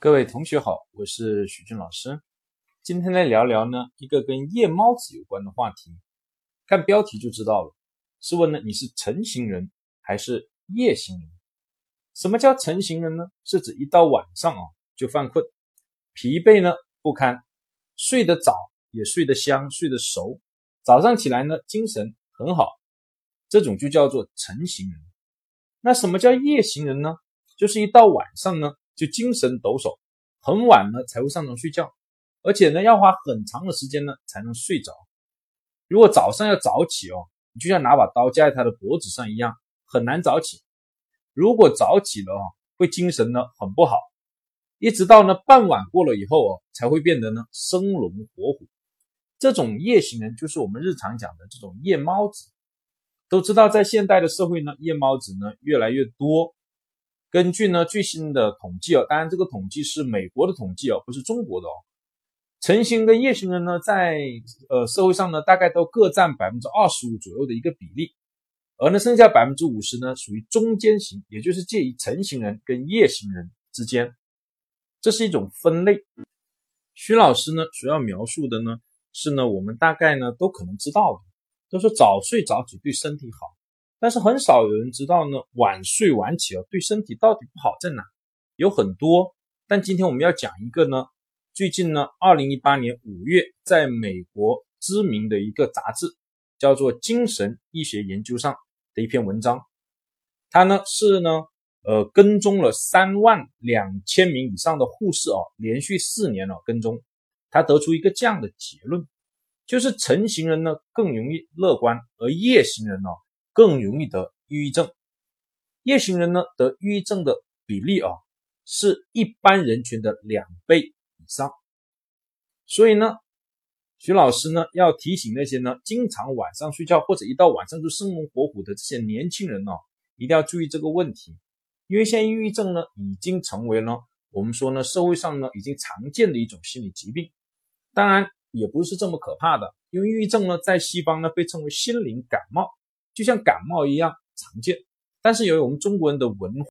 各位同学好，我是许军老师。今天来聊聊呢一个跟夜猫子有关的话题。看标题就知道了，是问呢你是晨行人还是夜行人？什么叫晨行人呢？是指一到晚上啊就犯困，疲惫呢不堪，睡得早也睡得香，睡得熟，早上起来呢精神很好，这种就叫做晨行人。那什么叫夜行人呢？就是一到晚上呢。就精神抖擞，很晚呢才会上床睡觉，而且呢要花很长的时间呢才能睡着。如果早上要早起哦，你就像拿把刀架在他的脖子上一样，很难早起。如果早起了哦，会精神呢很不好，一直到呢傍晚过了以后哦，才会变得呢生龙活虎。这种夜行人就是我们日常讲的这种夜猫子。都知道在现代的社会呢，夜猫子呢越来越多。根据呢最新的统计哦，当然这个统计是美国的统计哦，不是中国的哦。晨型跟夜行人呢，在呃社会上呢，大概都各占百分之二十五左右的一个比例，而呢剩下百分之五十呢，属于中间型，也就是介于晨型人跟夜行人之间。这是一种分类。徐老师呢主要描述的呢，是呢我们大概呢都可能知道的，都说早睡早起对身体好。但是很少有人知道呢，晚睡晚起啊，对身体到底不好在哪？有很多，但今天我们要讲一个呢，最近呢，二零一八年五月，在美国知名的一个杂志，叫做《精神医学研究》上的一篇文章，它呢是呢，呃，跟踪了三万两千名以上的护士哦，连续四年了跟踪，他得出一个这样的结论，就是晨型人呢更容易乐观，而夜行人呢。更容易得抑郁症，夜行人呢得抑郁症的比例啊是一般人群的两倍以上，所以呢，徐老师呢要提醒那些呢经常晚上睡觉或者一到晚上就生龙活虎的这些年轻人呢，一定要注意这个问题，因为现在抑郁症呢已经成为了我们说呢社会上呢已经常见的一种心理疾病，当然也不是这么可怕的，因为抑郁症呢在西方呢被称为心灵感冒。就像感冒一样常见，但是由于我们中国人的文化